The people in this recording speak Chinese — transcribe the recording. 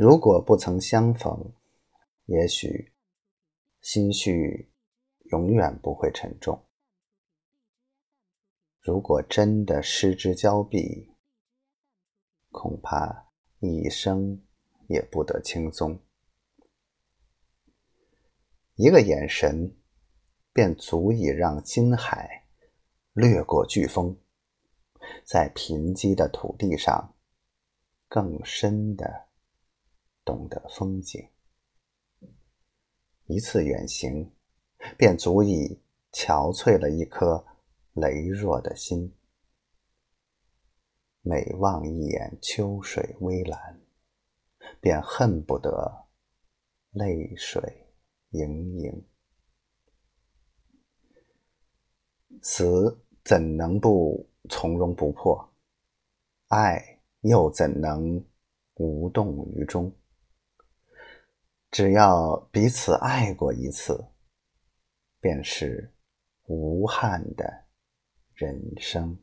如果不曾相逢，也许心绪永远不会沉重；如果真的失之交臂，恐怕一生也不得轻松。一个眼神，便足以让金海掠过飓风，在贫瘠的土地上更深的懂得风景。一次远行，便足以憔悴了一颗羸弱的心。每望一眼秋水微澜，便恨不得泪水。盈盈，死怎能不从容不迫？爱又怎能无动于衷？只要彼此爱过一次，便是无憾的人生。